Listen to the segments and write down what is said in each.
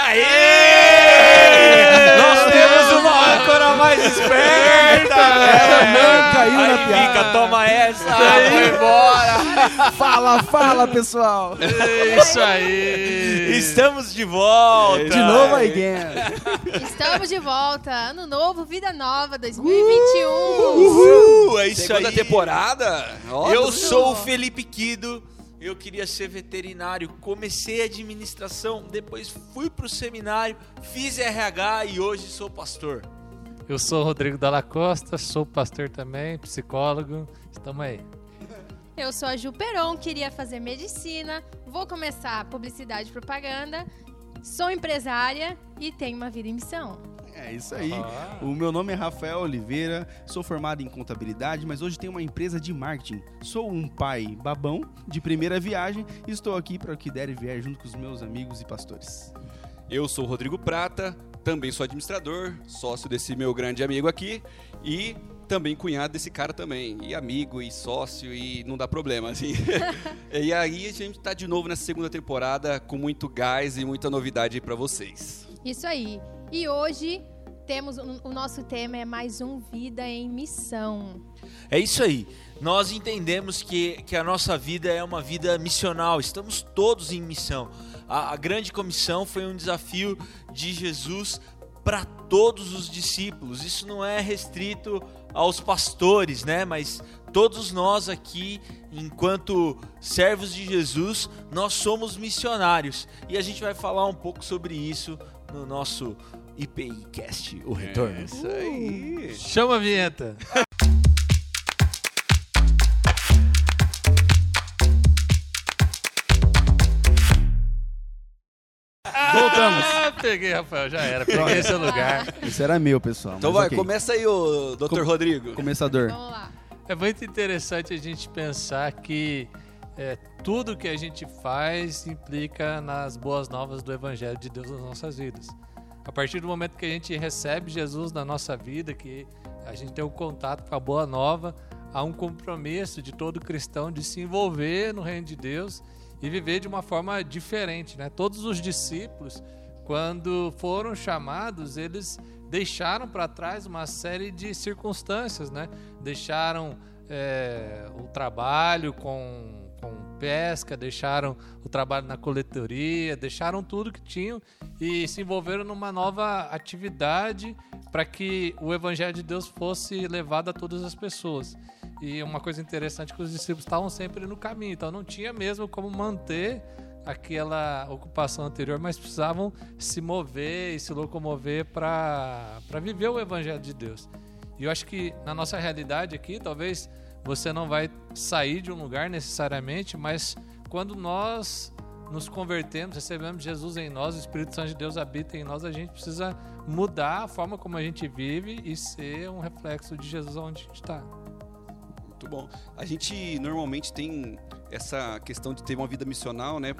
Aê! Nós temos uma âncora mais esperta! Ela não caiu na piada. fica, toma essa, vai embora! Fala, fala, pessoal. Isso aí! Estamos de volta! De novo again. Estamos de volta. Ano novo, vida nova, 2021. Uhul! É isso Segunda aí! temporada. Ó, Eu sou o Felipe Quido. Eu queria ser veterinário, comecei a administração, depois fui pro seminário, fiz RH e hoje sou pastor. Eu sou o Rodrigo Dalla Costa, sou pastor também, psicólogo. Estamos aí. Eu sou a Ju Peron, queria fazer medicina, vou começar publicidade e propaganda, sou empresária e tenho uma vida em missão. É isso aí. Ah. O meu nome é Rafael Oliveira, sou formado em contabilidade, mas hoje tenho uma empresa de marketing. Sou um pai babão de primeira viagem e estou aqui para o que der e vier junto com os meus amigos e pastores. Eu sou o Rodrigo Prata, também sou administrador, sócio desse meu grande amigo aqui e também cunhado desse cara também, e amigo e sócio e não dá problema assim. e aí a gente tá de novo nessa segunda temporada com muito gás e muita novidade aí para vocês. Isso aí. E hoje temos o nosso tema é mais um vida em missão. É isso aí. Nós entendemos que, que a nossa vida é uma vida missional. Estamos todos em missão. A, a grande comissão foi um desafio de Jesus para todos os discípulos. Isso não é restrito aos pastores, né? Mas todos nós aqui, enquanto servos de Jesus, nós somos missionários. E a gente vai falar um pouco sobre isso no nosso IPI Cast, o retorno. É isso aí. Chama a vinheta! Voltamos. Ah, peguei, Rafael, já era. Peguei seu lugar. Isso era meu, pessoal. Então vai, ok. começa aí, o Dr. Com- Rodrigo. Começador. Vamos lá. É muito interessante a gente pensar que é, tudo que a gente faz implica nas boas novas do Evangelho de Deus nas nossas vidas. A partir do momento que a gente recebe Jesus na nossa vida, que a gente tem um contato com a boa nova, há um compromisso de todo cristão de se envolver no reino de Deus e viver de uma forma diferente. Né? Todos os discípulos, quando foram chamados, eles deixaram para trás uma série de circunstâncias, né? Deixaram é, o trabalho com pesca, deixaram o trabalho na coletoria, deixaram tudo que tinham e se envolveram numa nova atividade para que o evangelho de Deus fosse levado a todas as pessoas. E uma coisa interessante é que os discípulos estavam sempre no caminho, então não tinha mesmo como manter aquela ocupação anterior, mas precisavam se mover e se locomover para viver o Evangelho de Deus. E eu acho que na nossa realidade aqui, talvez você não vai sair de um lugar necessariamente, mas quando nós nos convertemos, recebemos Jesus em nós, o Espírito Santo de Deus habita em nós, a gente precisa mudar a forma como a gente vive e ser um reflexo de Jesus onde a gente está. Muito bom. A gente normalmente tem essa questão de ter uma vida missional, né?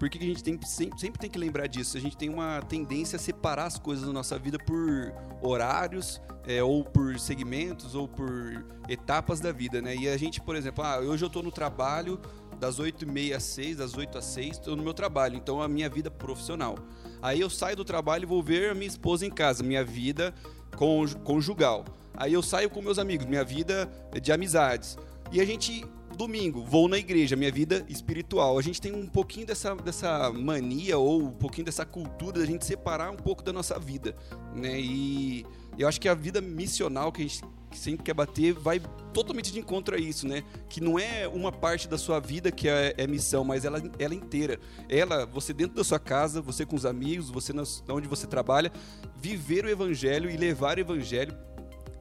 Por que a gente tem, sempre, sempre tem que lembrar disso? A gente tem uma tendência a separar as coisas da nossa vida por horários, é, ou por segmentos, ou por etapas da vida, né? E a gente, por exemplo, ah, hoje eu estou no trabalho das 8h30 às 6, das 8 às 6, estou no meu trabalho, então a minha vida profissional. Aí eu saio do trabalho e vou ver a minha esposa em casa, minha vida conju- conjugal. Aí eu saio com meus amigos, minha vida de amizades. E a gente, domingo, vou na igreja, minha vida espiritual. A gente tem um pouquinho dessa, dessa mania ou um pouquinho dessa cultura da gente separar um pouco da nossa vida, né? E eu acho que a vida missional que a gente sempre quer bater vai totalmente de encontro a isso, né? Que não é uma parte da sua vida que é, é missão, mas ela, ela inteira. Ela, você dentro da sua casa, você com os amigos, você nas, onde você trabalha, viver o evangelho e levar o evangelho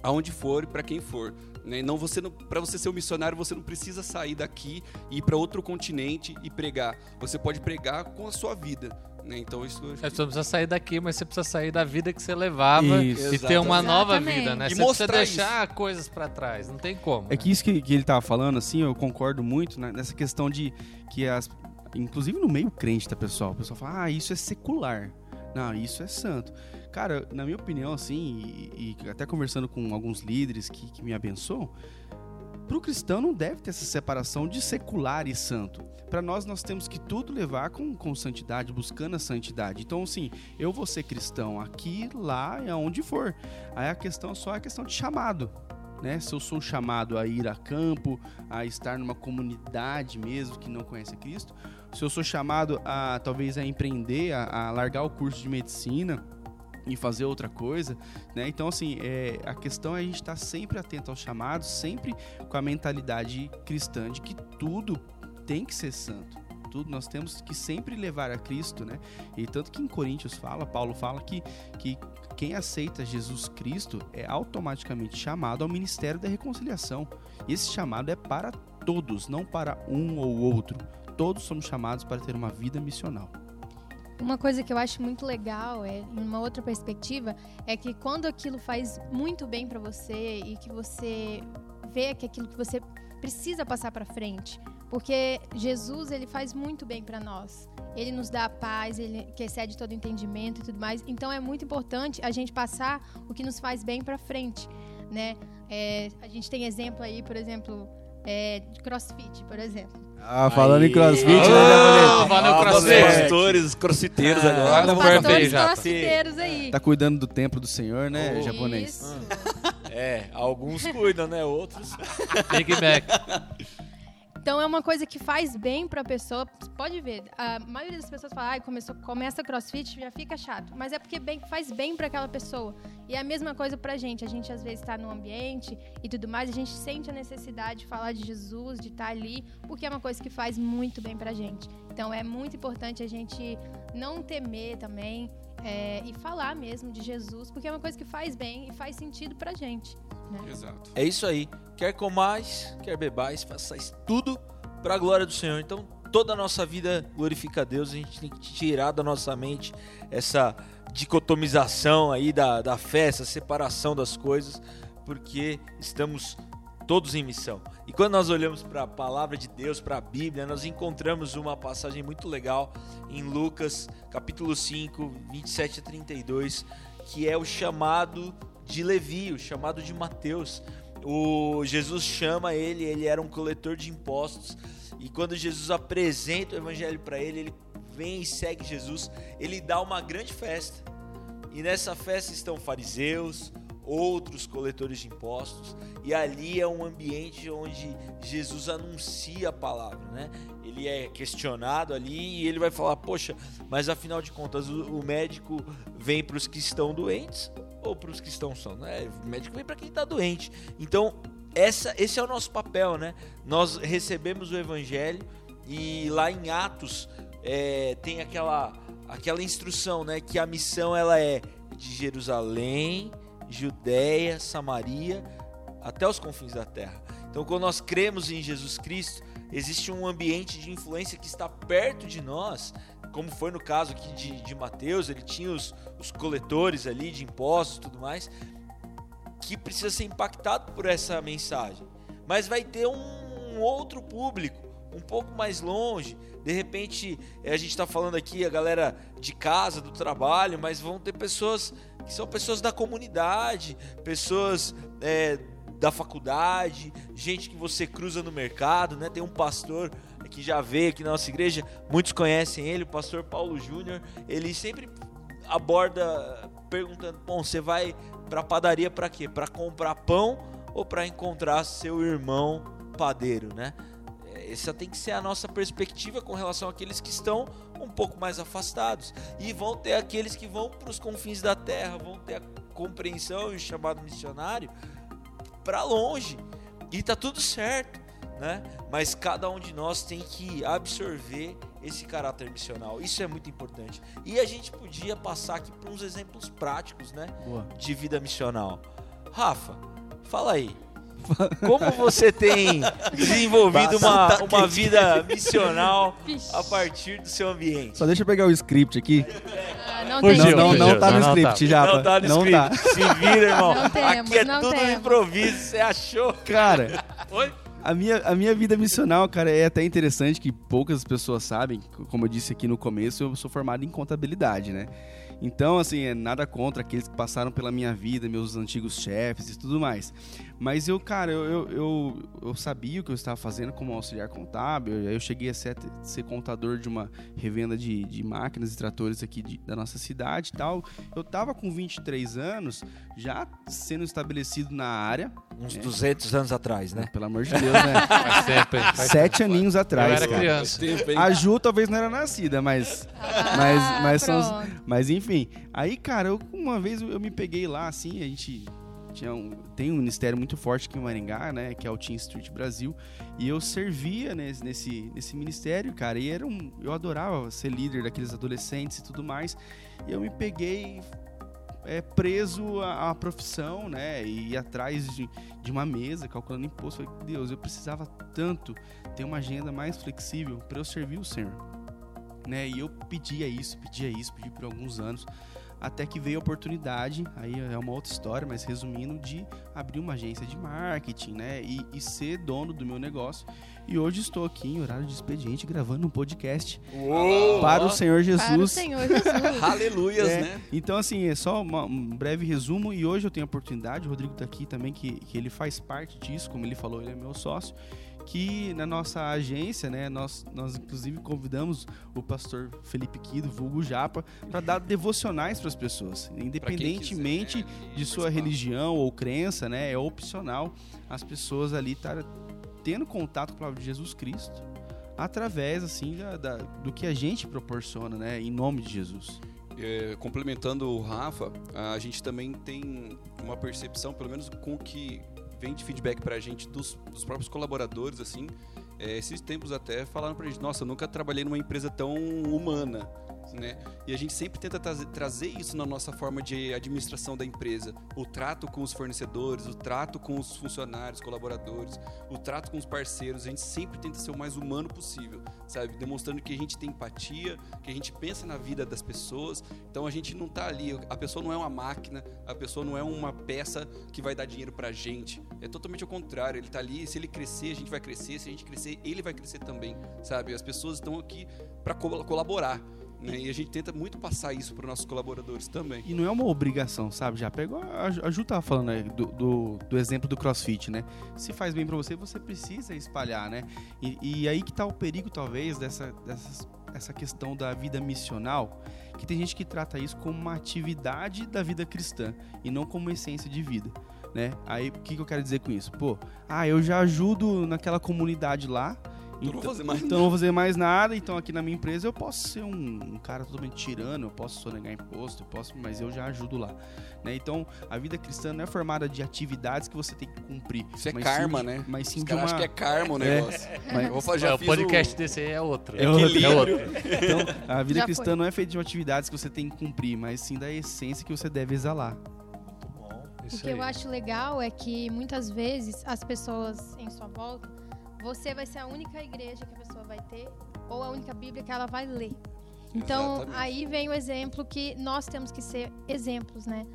aonde for e para quem for. Né? Não você para você ser um missionário você não precisa sair daqui e ir para outro continente e pregar. Você pode pregar com a sua vida. Né? Então isso É, Você não precisa sair daqui, mas você precisa sair da vida que você levava Isso. e ter uma Exatamente. nova vida, né? E você precisa mostrar deixar coisas pra trás, não tem como. É né? que isso que, que ele tava falando, assim, eu concordo muito né, nessa questão de que as. Inclusive no meio crente, tá, pessoal? O pessoal fala, ah, isso é secular. Não, isso é santo. Cara, na minha opinião, assim, e, e até conversando com alguns líderes que, que me abençoam, Para o cristão não deve ter essa separação de secular e santo. Para nós, nós temos que tudo levar com, com santidade, buscando a santidade. Então, assim, eu vou ser cristão aqui, lá e aonde for. Aí a questão só é a questão de chamado. Né? Se eu sou chamado a ir a campo, a estar numa comunidade mesmo que não conhece Cristo, se eu sou chamado a talvez a empreender, a, a largar o curso de medicina e fazer outra coisa, né? Então assim, é, a questão é a gente estar sempre atento aos chamados, sempre com a mentalidade cristã de que tudo tem que ser santo. Tudo nós temos que sempre levar a Cristo, né? E tanto que em Coríntios fala, Paulo fala que, que quem aceita Jesus Cristo é automaticamente chamado ao ministério da reconciliação. E esse chamado é para todos, não para um ou outro. Todos somos chamados para ter uma vida missional. Uma coisa que eu acho muito legal, é, uma outra perspectiva, é que quando aquilo faz muito bem para você e que você vê que aquilo que você precisa passar para frente, porque Jesus ele faz muito bem para nós. Ele nos dá a paz, ele que excede todo entendimento e tudo mais. Então é muito importante a gente passar o que nos faz bem para frente, né? É, a gente tem exemplo aí, por exemplo, é, de CrossFit, por exemplo. Ah, falando Aí. em crossfit, né, Ah, valeu, Ah, crossfit. pastores, crossfiteiros Ah, agora. foi pastores crossfiteiros aí. Tá cuidando do templo do Senhor, né, Oh. japonês? Isso. É, alguns cuidam, né? Outros. Big Mac. Então é uma coisa que faz bem pra pessoa. Pode ver, a maioria das pessoas fala, ah, começou, começa crossfit, já fica chato. Mas é porque bem, faz bem pra aquela pessoa. E é a mesma coisa pra gente. A gente às vezes tá no ambiente e tudo mais, a gente sente a necessidade de falar de Jesus, de estar ali, porque é uma coisa que faz muito bem pra gente. Então é muito importante a gente não temer também é, e falar mesmo de Jesus, porque é uma coisa que faz bem e faz sentido pra gente. Né? Exato. É isso aí. Quer comais, quer bebais, façais tudo para a glória do Senhor. Então, toda a nossa vida glorifica a Deus. A gente tem que tirar da nossa mente essa dicotomização aí da, da fé, essa separação das coisas, porque estamos todos em missão. E quando nós olhamos para a palavra de Deus, para a Bíblia, nós encontramos uma passagem muito legal em Lucas, capítulo 5, 27 a 32, que é o chamado de Levi, o chamado de Mateus. O Jesus chama ele, ele era um coletor de impostos, e quando Jesus apresenta o evangelho para ele, ele vem e segue Jesus, ele dá uma grande festa. E nessa festa estão fariseus, outros coletores de impostos, e ali é um ambiente onde Jesus anuncia a palavra, né? Ele é questionado ali e ele vai falar: Poxa, mas afinal de contas, o, médico vem para os que estão doentes ou para os que estão são? Né? O médico vem para quem está doente. Então, essa, esse é o nosso papel, né? Nós recebemos o evangelho e lá em Atos é, tem aquela, aquela instrução, né? Que a missão ela é de Jerusalém, Judéia, Samaria, até os confins da terra. Então, quando nós cremos em Jesus Cristo, existe um ambiente de influência que está perto de nós, como foi no caso aqui de, de Mateus, ele tinha os, os coletores ali de impostos e tudo mais, que precisa ser impactado por essa mensagem. Mas vai ter um, um outro público, um pouco mais longe. De repente, eh, a gente está falando aqui a galera de casa, do trabalho, mas vão ter pessoas que são pessoas da comunidade, pessoas eh, da faculdade, gente que você cruza no mercado, né? Tem um pastor que já veio aqui na nossa igreja, muitos conhecem ele, o pastor Paulo Júnior. Ele sempre aborda perguntando: bom, você vai para padaria para quê? Para comprar pão ou para encontrar seu irmão padeiro, né? Essa tem que ser a nossa perspectiva com relação àqueles que estão um pouco mais afastados. E vão ter aqueles que vão para os confins da terra, vão ter a compreensão e o chamado missionário para longe. E tá tudo certo, né? Mas cada um de nós tem que absorver esse caráter missional. Isso é muito importante. E a gente podia passar aqui por uns exemplos práticos, né? Boa. De vida missional. Rafa, fala aí. Como você tem desenvolvido uma, uma vida missional a partir do seu ambiente? Só deixa eu pegar o script aqui. Ah, não tem não, não, não tá no não script, tá. já. Não tá no não script. tá. Se vira, irmão. Não temos, Aqui é não tudo temos. improviso. Você achou? Cara, Oi? A minha, a minha vida missional, cara, é até interessante que poucas pessoas sabem. Como eu disse aqui no começo, eu sou formado em contabilidade, né? Então, assim, é nada contra aqueles que passaram pela minha vida, meus antigos chefes e tudo mais. Mas eu, cara, eu, eu, eu, eu sabia o que eu estava fazendo como auxiliar contábil. Aí eu cheguei a ser, ser contador de uma revenda de, de máquinas e tratores aqui de, da nossa cidade e tal. Eu tava com 23 anos, já sendo estabelecido na área. Uns 200 anos atrás, né? Pelo amor de Deus, né? Faz tempo, hein? Faz Sete tempo. aninhos Eu atrás, era cara. criança. Tempo? A Ju talvez não era nascida, mas. Ah, mas, mas, são mas enfim. Aí, cara, eu, uma vez eu me peguei lá, assim, a gente. Tinha um, tem um ministério muito forte aqui em Maringá, né? Que é o Team Street Brasil. E eu servia nesse, nesse, nesse ministério, cara. E era um. Eu adorava ser líder daqueles adolescentes e tudo mais. E eu me peguei é, preso à, à profissão, né? E atrás de, de uma mesa, calculando imposto. Falei, Deus, eu precisava tanto ter uma agenda mais flexível para eu servir o Senhor. Né? E eu pedia isso, pedia isso, pedi por alguns anos. Até que veio a oportunidade, aí é uma outra história, mas resumindo, de abrir uma agência de marketing, né? E, e ser dono do meu negócio. E hoje estou aqui em horário de expediente gravando um podcast Uou! para o Senhor Jesus. Para o Senhor Jesus. Aleluias, É, né? Então, assim, é só uma- um breve resumo. E hoje eu tenho a oportunidade, o Rodrigo tá aqui também, que, que ele faz parte disso, como ele falou, ele é meu sócio. Que na nossa agência, né, nós, nós inclusive convidamos o pastor Felipe Quido, vulgo Japa, para dar devocionais para as pessoas. Independentemente quiser, né, de sua participar. religião ou crença, né, é opcional as pessoas ali estarem tendo contato com a palavra de Jesus Cristo através, assim, da, da- do que a gente proporciona, né, em nome de Jesus. É, complementando o Rafa, a gente também tem uma percepção, pelo menos com que vem de feedback pra gente dos, dos próprios colaboradores, assim. É, esses tempos até falaram pra gente, nossa, eu nunca trabalhei numa empresa tão humana, né? E a gente sempre tenta trazer, trazer isso na nossa forma de administração da empresa. O trato com os fornecedores, o trato com os funcionários, colaboradores, o trato com os parceiros. A gente sempre tenta ser o mais humano possível, sabe? Demonstrando que a gente tem empatia, que a gente pensa na vida das pessoas. Então a gente não tá ali, a pessoa não é uma máquina, a pessoa não é uma peça que vai dar dinheiro pra gente. É totalmente ao contrário, ele tá ali, se ele crescer, a gente vai crescer, se a gente crescer, ele vai crescer também, sabe? As pessoas estão aqui para colaborar. Né? E a gente tenta muito passar isso para nossos colaboradores também. E não é uma obrigação, sabe? Já pegou. A Ju tava falando né, do, do, do exemplo do crossfit, né? Se faz bem pra você, você precisa espalhar, né? E, e aí que tá o perigo, talvez, dessa, dessa essa questão da vida missional, que tem gente que trata isso como uma atividade da vida cristã e não como essência de vida. Né? Aí o que, que eu quero dizer com isso? Pô, ah, eu já ajudo naquela comunidade lá. Então não vou fazer mais então não vou fazer mais nada, então aqui na minha empresa eu posso ser um, um cara totalmente tirano, eu posso sonegar imposto, eu posso, mas eu já ajudo lá. Né? Então a vida cristã não é formada de atividades que você tem que cumprir. Isso é mas karma, sim né? Mas sim Os de uma. caras acham que é karma o É. negócio. mas- Eu vou fazer, É, já o podcast desse aí é outro. É outro. É outro. Então, a vida Já cristã foi. não é feita de atividades que você tem que cumprir, mas sim da essência que você deve exalar. Muito bom. O Isso que eu aí. acho legal é que muitas vezes as pessoas em sua volta, você vai ser a única igreja que a pessoa vai ter ou a única Bíblia que ela vai ler. Então, Exatamente. aí vem o exemplo que nós temos que ser exemplos, né?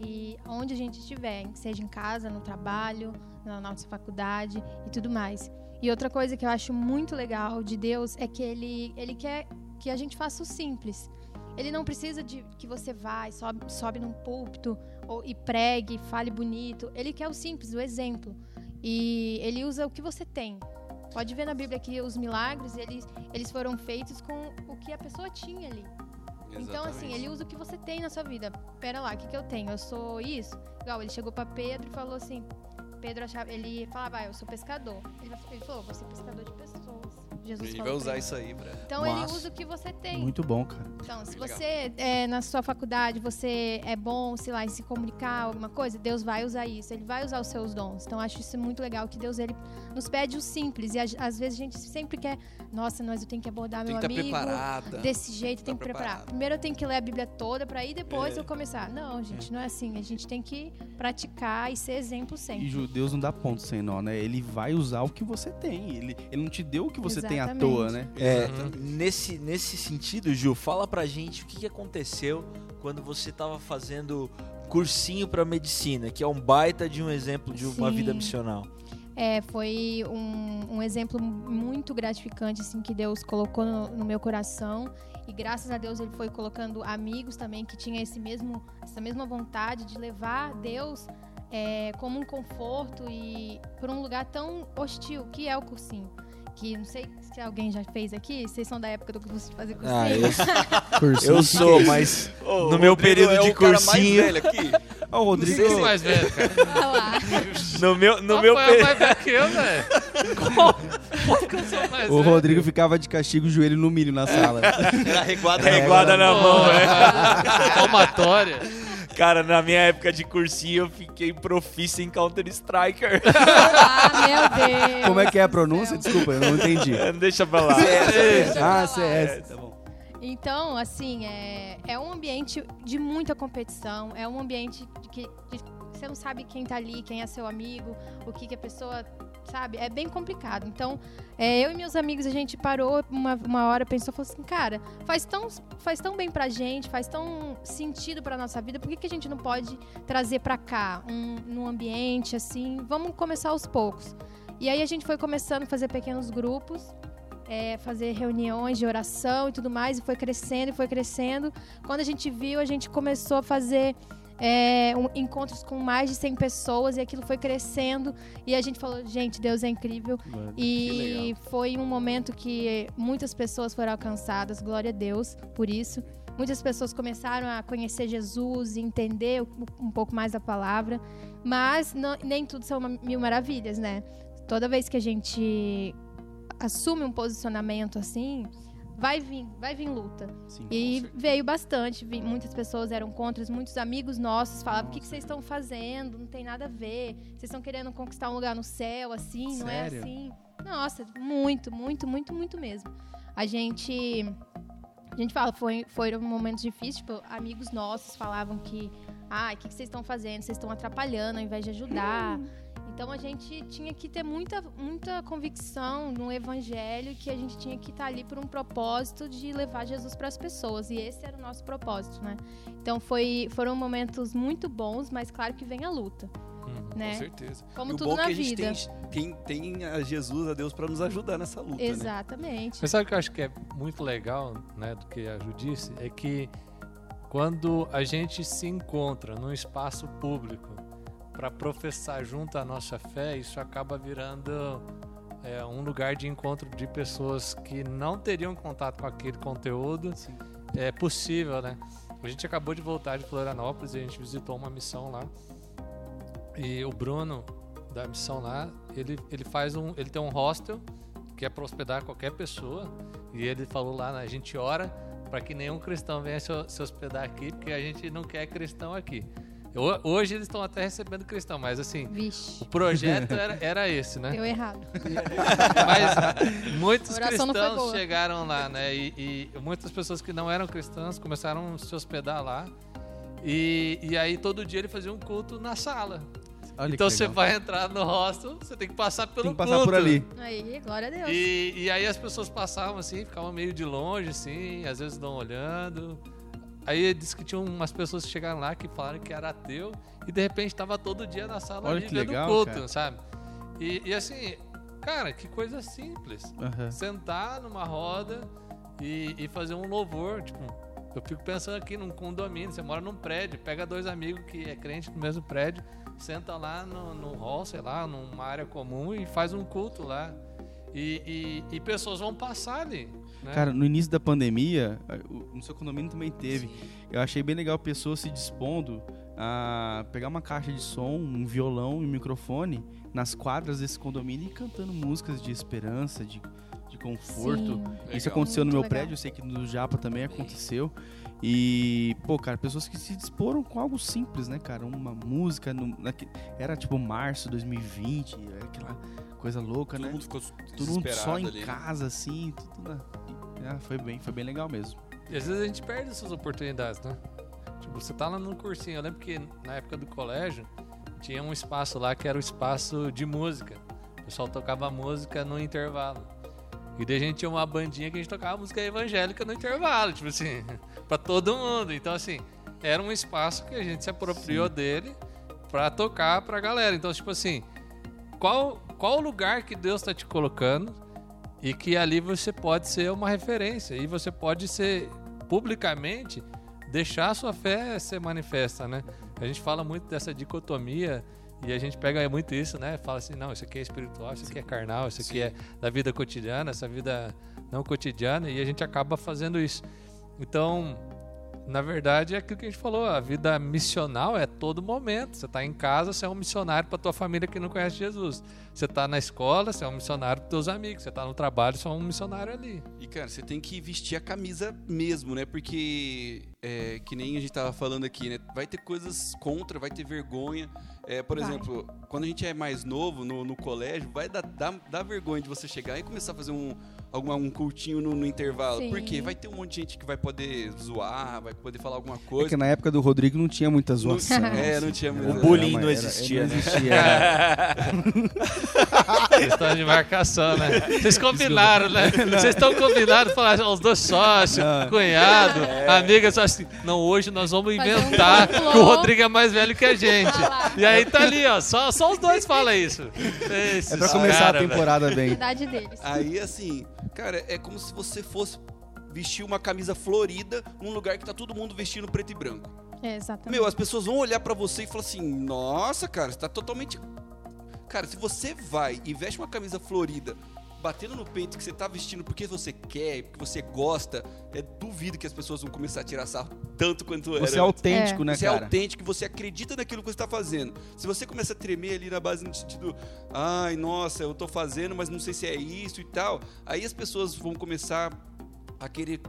E onde a gente estiver, seja em casa, no trabalho, na nossa faculdade e tudo mais. E outra coisa que eu acho muito legal de Deus é que ele, ele quer que a gente faça o simples. Ele não precisa de que você vá e sobe, sobe num púlpito ou, e pregue, fale bonito. Ele quer o simples, o exemplo. E ele usa o que você tem. Pode ver na Bíblia que os milagres, eles, eles foram feitos com o que a pessoa tinha ali. Então, assim, Exatamente. ele usa o que você tem na sua vida. Pera lá, o que, que eu tenho? Eu sou isso? Igual, ele chegou pra Pedro e falou assim: Pedro achava, ele falava, ah, eu sou pescador. Ele, ele falou, você é pescador de pessoas. Jesus Ele vai usar ele. isso aí pra... Então ele usa o que você tem. Muito bom, cara. Então, se Legal. você é, na sua faculdade, você é bom, sei lá, em se comunicar, alguma coisa, Deus vai usar isso. Ele vai usar os seus dons. Então, acho isso muito legal, que Deus ele nos pede o simples. E às às vezes a gente sempre quer, nossa, mas eu tenho que abordar Tem meu que estar amigo preparada. desse jeito, tem Tá que preparar. Primeiro eu tenho que ler a Bíblia toda para aí depois É. eu começar. Não, gente, não é assim. A gente tem que praticar e ser exemplo E sempre. Ju, Deus não dá ponto sem nó, né? Ele vai usar o que você tem. Ele, ele não te deu o que você tem à Exatamente. toa, né? É, Exatamente. nesse, nesse sentido, Ju, fala pra gente o que, que aconteceu quando você tava fazendo cursinho pra medicina, que é um baita de um exemplo de uma Sim. vida missional. É, foi um, um exemplo muito gratificante assim que Deus colocou no, no meu coração e graças a Deus ele foi colocando amigos também que tinha esse mesmo essa mesma vontade de levar Deus é, como um conforto e por um lugar tão hostil que é o cursinho. Que não sei se alguém já fez aqui, vocês são da época do curso de fazer cursinho. Ah, eu, Cursinho, eu é sou, mas Ô, no meu Rodrigo período é de o cara mais cursinho. velho aqui. Ó, o Rodrigo. Não sei se- mais velho, cara. Olha lá. no meu, no Rafael meu é período. mais velho que eu, velho. Como? Como que eu sou mais O velho? Rodrigo ficava de castigo, o joelho no milho na sala. Era reguada Reguada na Pô, mão, é. Palmatória. Cara, na minha época de cursinho eu fiquei profício em Counter-Striker. Ah, meu Deus. Como é que é a pronúncia? Desculpa, eu não entendi. Deixa pra lá. Ah, CS. Tá bom. Então, assim, é, é um ambiente de muita competição, é um ambiente de que de- você não sabe quem tá ali, quem é seu amigo, o que, que a pessoa sabe, é bem complicado. Então, é, eu e meus amigos, a gente parou uma, uma hora, pensou, falou assim, cara, faz tão, faz tão bem pra gente, faz tão sentido pra nossa vida, por que, que a gente não pode trazer pra cá, um, num ambiente assim, vamos começar aos poucos. E aí a gente foi começando a fazer pequenos grupos, é, fazer reuniões de oração e tudo mais, e foi crescendo e foi crescendo. Quando a gente viu, a gente começou a fazer é, um- encontros com mais de 100 pessoas e aquilo foi crescendo. E a gente falou, gente, Deus é incrível. Mano, E foi um momento que muitas pessoas foram alcançadas, glória a Deus por isso. Muitas pessoas começaram a conhecer Jesus e entender um pouco mais a palavra, mas não- nem tudo são mil maravilhas, né? Toda vez que a gente assume um posicionamento assim, vai vir, vai vir luta. Sim. E veio bastante, vi- muitas pessoas eram contra, muitos amigos nossos falavam: o que, que Nossa. vocês estão fazendo? Não tem nada a ver. Vocês estão querendo conquistar um lugar no céu, assim, não é Sério? assim. Nossa, muito, muito, muito, muito mesmo. A gente. A gente fala, foi, foram momentos difíceis, tipo, amigos nossos falavam que, ah, o que, que vocês estão fazendo? Vocês estão atrapalhando ao invés de ajudar. Então a gente tinha que ter muita, muita convicção no evangelho que a gente tinha que estar ali por um propósito de levar Jesus para as pessoas. E esse era o nosso propósito, né? Então foi, foram momentos muito bons, mas claro que vem a luta, Uhum. né? Com certeza. Como e o tudo bom na é que a gente vida. tem, tem, tem a Jesus, a Deus, pra nos ajudar nessa luta, né? Exatamente. Mas sabe o que eu acho que é muito legal, né, do que a Ju disse? É que quando a gente se encontra num espaço público para professar junto a nossa fé, isso acaba virando é, um lugar de encontro de pessoas que não teriam contato com aquele conteúdo. É possível, né? A gente acabou de voltar de Florianópolis e a gente visitou uma missão lá. E o Bruno da missão lá, ele, ele faz um, ele tem um hostel que é para hospedar qualquer pessoa. E ele falou lá, né, a gente ora para que nenhum cristão venha se, se hospedar aqui, porque a gente não quer cristão aqui. Ho- Hoje eles estão até recebendo cristão, mas assim, o Vixe, projeto era, era esse, né? deu errado. Mas muitos cristãos chegaram lá, né? E, e muitas pessoas que não eram cristãs começaram a se hospedar lá. E, e aí todo dia ele fazia um culto na sala. Olha então você vai entrar no hostel, você tem que passar pelo Tem que passar culto. por ali. Aí, glória a Deus. E, e aí as pessoas passavam assim, ficavam meio de longe, assim, às vezes não olhando. Aí disse que tinha umas pessoas que chegaram lá que falaram que era ateu e de repente estava todo dia na sala Olha ali vendo legal, culto, cara. sabe? E, e assim, cara, que coisa simples. Aham. Sentar numa roda e, e fazer um louvor, tipo, eu fico pensando aqui num condomínio, você mora num prédio, pega dois amigos que é crente no mesmo prédio, senta lá no, no hall, sei lá, numa área comum e faz um culto lá. E, e, e pessoas vão passar ali. Né? Cara, no início da pandemia, no seu condomínio também teve. Eu achei bem legal pessoas se dispondo a pegar uma caixa de som, um violão e um microfone nas quadras desse condomínio e cantando músicas de esperança, de, de conforto. Sim. Isso Legal. aconteceu no Muito meu legal. prédio, eu sei que no Japa também aconteceu. E, pô, cara, pessoas que se disporam com algo simples, né, cara? Uma música, no, era tipo março 2020, aquela coisa louca, Todo né? mundo ficou Todo mundo só em ali. né? casa, assim, tudo na... Ah, foi bem, foi bem legal mesmo. E às vezes a gente perde essas oportunidades, né? Tipo, você tá lá no cursinho. Eu lembro que na época do colégio tinha um espaço lá que era o espaço de música. O pessoal tocava música no intervalo. E daí a gente tinha uma bandinha que a gente tocava música evangélica no intervalo, tipo assim, pra todo mundo. Então, assim, era um espaço que a gente se apropriou dele pra tocar pra galera. Então, tipo assim, qual qual o lugar que Deus está te colocando e que ali você pode ser uma referência e você pode ser publicamente deixar a sua fé ser manifesta, né? A gente fala muito dessa dicotomia e a gente pega muito isso, né? Fala assim, não, isso aqui é espiritual, isso aqui é carnal, isso aqui Sim. é da vida cotidiana, essa vida não cotidiana e a gente acaba fazendo isso. Então, na verdade, é aquilo que a gente falou, a vida missional é todo momento. Você está em casa, você é um missionário para tua família que não conhece Jesus. Você está na escola, você é um missionário para teus amigos. Você está no trabalho, você é um missionário ali. E, cara, você tem que vestir a camisa mesmo, né? Porque, é, que nem a gente tava falando aqui, né? Vai ter coisas contra, vai ter vergonha. É, por Vai. exemplo, quando a gente é mais novo no, no colégio, vai dar, dar, dar vergonha de você chegar e começar a fazer um, alguma, um cultinho no, no intervalo. Sim. Porque vai ter um monte de gente que vai poder zoar, vai poder falar alguma É coisa. que na época do Rodrigo não tinha muita zoação. é, não tinha O muito. bullying Era- não era- existia, não né? existia. é. Questão de marcação, né? Vocês combinaram, né? Vocês estão combinados, falaram, os dois sócios, Não. cunhado, amiga, só assim, não, hoje nós vamos um inventar complô. que o Rodrigo é mais velho que a gente. E aí tá ali, ó, só, só os dois falam isso. Esses É pra começar cara, a temporada A bem. idade deles. Aí, assim, cara, é como se você fosse vestir uma camisa florida num lugar que tá todo mundo vestindo preto e branco. É, exatamente. Meu, as pessoas vão olhar pra você e falar assim: Nossa, cara, você tá totalmente. Cara, se você vai e veste uma camisa florida, batendo no peito que você tá vestindo porque você quer, porque você gosta, é duvido que as pessoas vão começar a tirar sarro tanto quanto era. Você é autêntico, né, Você é cara? autêntico, você acredita naquilo que você tá fazendo. Se você começa a tremer ali na base no sentido, ai, nossa, eu tô fazendo, mas não sei se é isso e tal, aí as pessoas vão começar a querer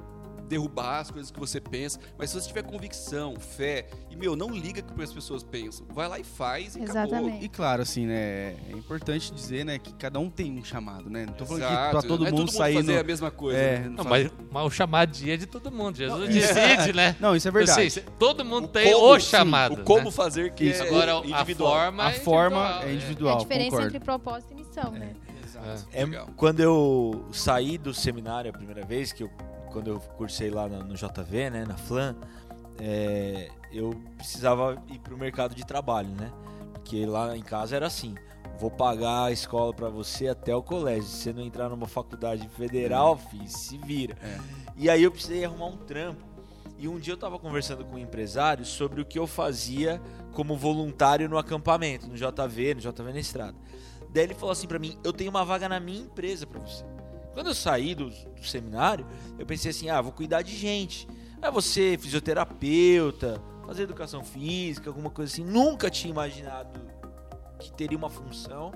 derrubar as coisas que você pensa, mas se você tiver convicção, fé, e meu, não liga que as pessoas pensam, vai lá e faz e acabou. Exatamente. E claro, assim, né? É importante dizer, né, que cada um tem um chamado, né? Não tô falando Exato, que pra todo não é mundo sair fazer no... a mesma coisa. É, né? Não, mas, mas o chamadinho é de todo mundo. Jesus decide, né? Não, isso é verdade. sei, todo mundo O tem como, o sim, chamado. O como né? fazer que Isso. é Agora, a individual. forma A é forma individual, é né? individual, É a diferença concordo. entre propósito e missão, né? Exato. É, quando eu saí do seminário a primeira vez, que eu, quando eu cursei lá no, no JV, né, na FLAN, é, eu precisava ir pro mercado de trabalho, né? Porque lá em casa era assim, vou pagar a escola pra você até o colégio. Se você não entrar numa faculdade federal, filho, se vira. É. E aí eu precisei arrumar um trampo. E um dia eu tava conversando com um empresário sobre o que eu fazia como voluntário no acampamento, no JV, no JV na estrada. Daí ele falou assim pra mim: Eu tenho uma vaga na minha empresa pra você. Quando eu saí do, do seminário, eu pensei assim: Ah, vou cuidar de gente. Ah, você, fisioterapeuta, fazer educação física, alguma coisa assim. Nunca tinha imaginado que teria uma função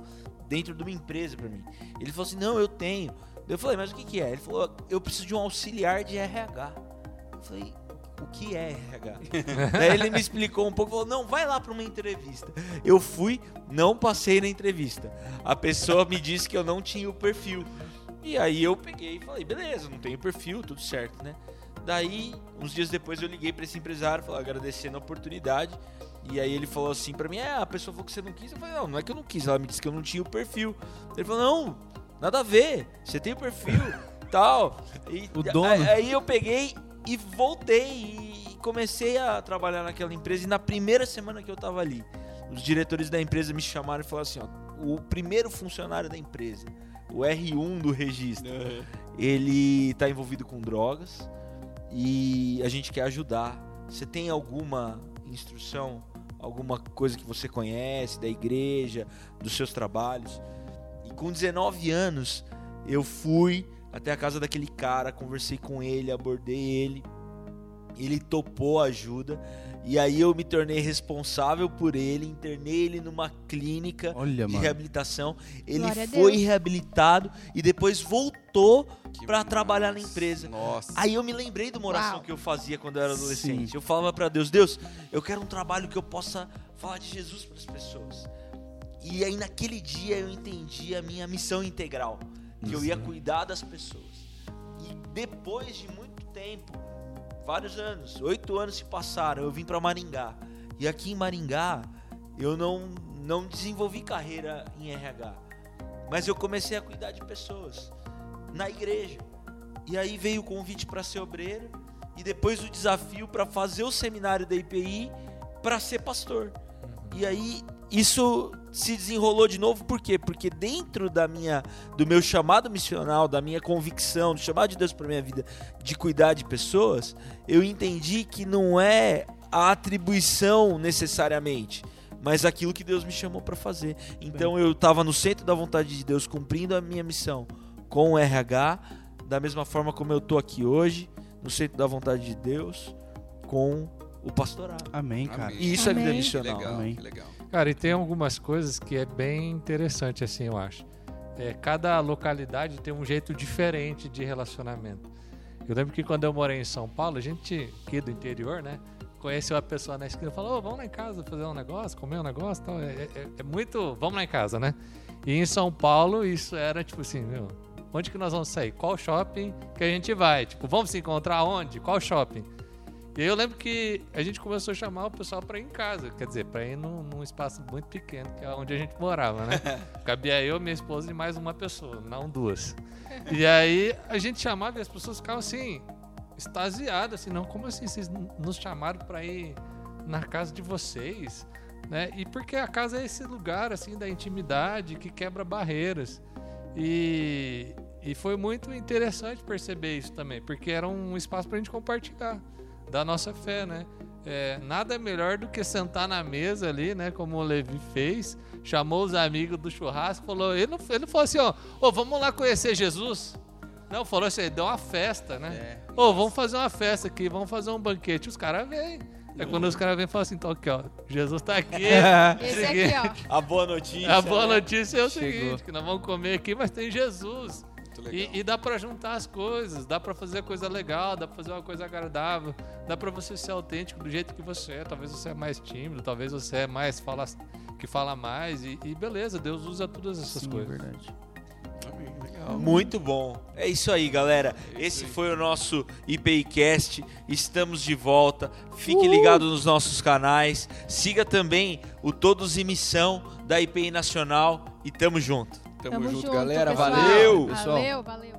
dentro de uma empresa pra mim. Ele falou assim: Não, eu tenho. Eu falei: Mas o que, que é? Ele falou: Eu preciso de um auxiliar de RH. Eu falei: o que é RH? Daí ele me explicou um pouco, falou, não, vai lá para uma entrevista. Eu fui, não passei na entrevista. A pessoa me disse que eu não tinha o perfil. E aí eu peguei e falei, beleza, não tenho perfil, tudo certo, né? Daí, uns dias depois eu liguei para esse empresário, falei, agradecendo a oportunidade. E aí ele falou assim pra mim, é, a pessoa falou que você não quis. Eu falei, não, não é que eu não quis, ela me disse que eu não tinha o perfil. Ele falou, não, nada a ver, você tem o perfil, tal. E O dono. Aí, aí eu peguei e voltei e comecei a trabalhar naquela empresa. E na primeira semana que eu tava ali, os diretores da empresa me chamaram e falaram assim: ó, o primeiro funcionário da empresa, o R1 do registro, ele tá envolvido com drogas e a gente quer ajudar. Você tem alguma instrução, alguma coisa que você conhece da igreja, dos seus trabalhos? E com 19 anos, eu fui até a casa daquele cara, conversei com ele, abordei ele. Ele topou a ajuda e aí eu me tornei responsável por ele, internei ele numa clínica Olha, de mano. reabilitação. Ele Glória foi reabilitado e depois voltou pra trabalhar na empresa. Nossa. Aí eu me lembrei de uma oração Uau. que eu fazia quando eu era adolescente. Sim. Eu falava pra Deus, Deus, eu quero um trabalho que eu possa falar de Jesus para as pessoas. E aí naquele dia eu entendi a minha missão integral, que eu ia cuidar das pessoas. E depois de muito tempo, vários anos, oito anos se passaram, eu vim para Maringá. E aqui em Maringá eu não não desenvolvi carreira em RH, mas eu comecei a cuidar de pessoas na igreja. E aí veio o convite para ser obreiro e depois o desafio para fazer o seminário da IPI para ser pastor. E aí isso se desenrolou de novo, por quê? Porque dentro da minha, do meu chamado missional, da minha convicção, do chamado de Deus para minha vida, de cuidar de pessoas, eu entendi que não é a atribuição necessariamente, mas aquilo que Deus me chamou para fazer. Então eu estava no centro da vontade de Deus, cumprindo a minha missão com o RH, da mesma forma como eu tô aqui hoje, no centro da vontade de Deus, com o pastorado. Amém, cara. Amém. E isso é vida Amém. Que missional. legal, Amém. que legal. Cara, e tem algumas coisas que é bem interessante, assim, eu acho. É, cada localidade tem um jeito diferente de relacionamento. Eu lembro que quando eu morei em São Paulo, a gente aqui do interior, né? Conheceu a pessoa na esquina e falou: "Ô, vamos lá em casa fazer um negócio, comer um negócio tal. É, é- é muito. Vamos lá em casa, né? E em São Paulo, isso era tipo assim: meu, onde que nós vamos sair? Qual shopping que a gente vai? Tipo, vamos se encontrar onde? Qual shopping? E aí eu lembro que a gente começou a chamar o pessoal pra ir em casa, quer dizer, pra ir num, num espaço muito pequeno, que é onde a gente morava, né? Cabia eu, minha esposa e mais uma pessoa, não duas. E aí a gente chamava e as pessoas ficavam assim, extasiadas, assim, não, como assim vocês nos chamaram pra ir na casa de vocês? Né? E porque a casa é esse lugar, assim, da intimidade que quebra barreiras. E, e foi muito interessante perceber isso também, porque era um espaço pra gente compartilhar da nossa fé, né? É, nada melhor do que sentar na mesa ali, né? Como o Levi fez, chamou os amigos do churrasco, falou, ele não, ele não falou assim, ó, ô, vamos lá conhecer Jesus. Não, falou assim, deu uma festa, né? Ô, vamos fazer uma festa aqui, vamos fazer um banquete. Os caras vêm. É quando os caras vêm e falam assim, então aqui, ó, Jesus tá aqui. Esse aqui, ó. A boa notícia. A boa né? notícia é o Chegou. seguinte, que nós vamos comer aqui, mas tem Jesus. Legal. E, e dá pra juntar as coisas, dá pra fazer coisa legal, dá pra fazer uma coisa agradável, dá pra você ser autêntico do jeito que você é. Talvez você é mais tímido, talvez você é mais fala, que fala mais e, e beleza, Deus usa todas essas Sim, é coisas. verdade. Amém, legal. Muito bom. É isso aí, galera. É Esse foi o nosso IPIcast. Estamos de volta. Fique ligado nos nossos canais. Siga também o Todos em Missão da IPI Nacional e tamo junto. Tamo, Tamo junto, junto, galera. pessoal. Valeu! pessoal. Valeu, valeu.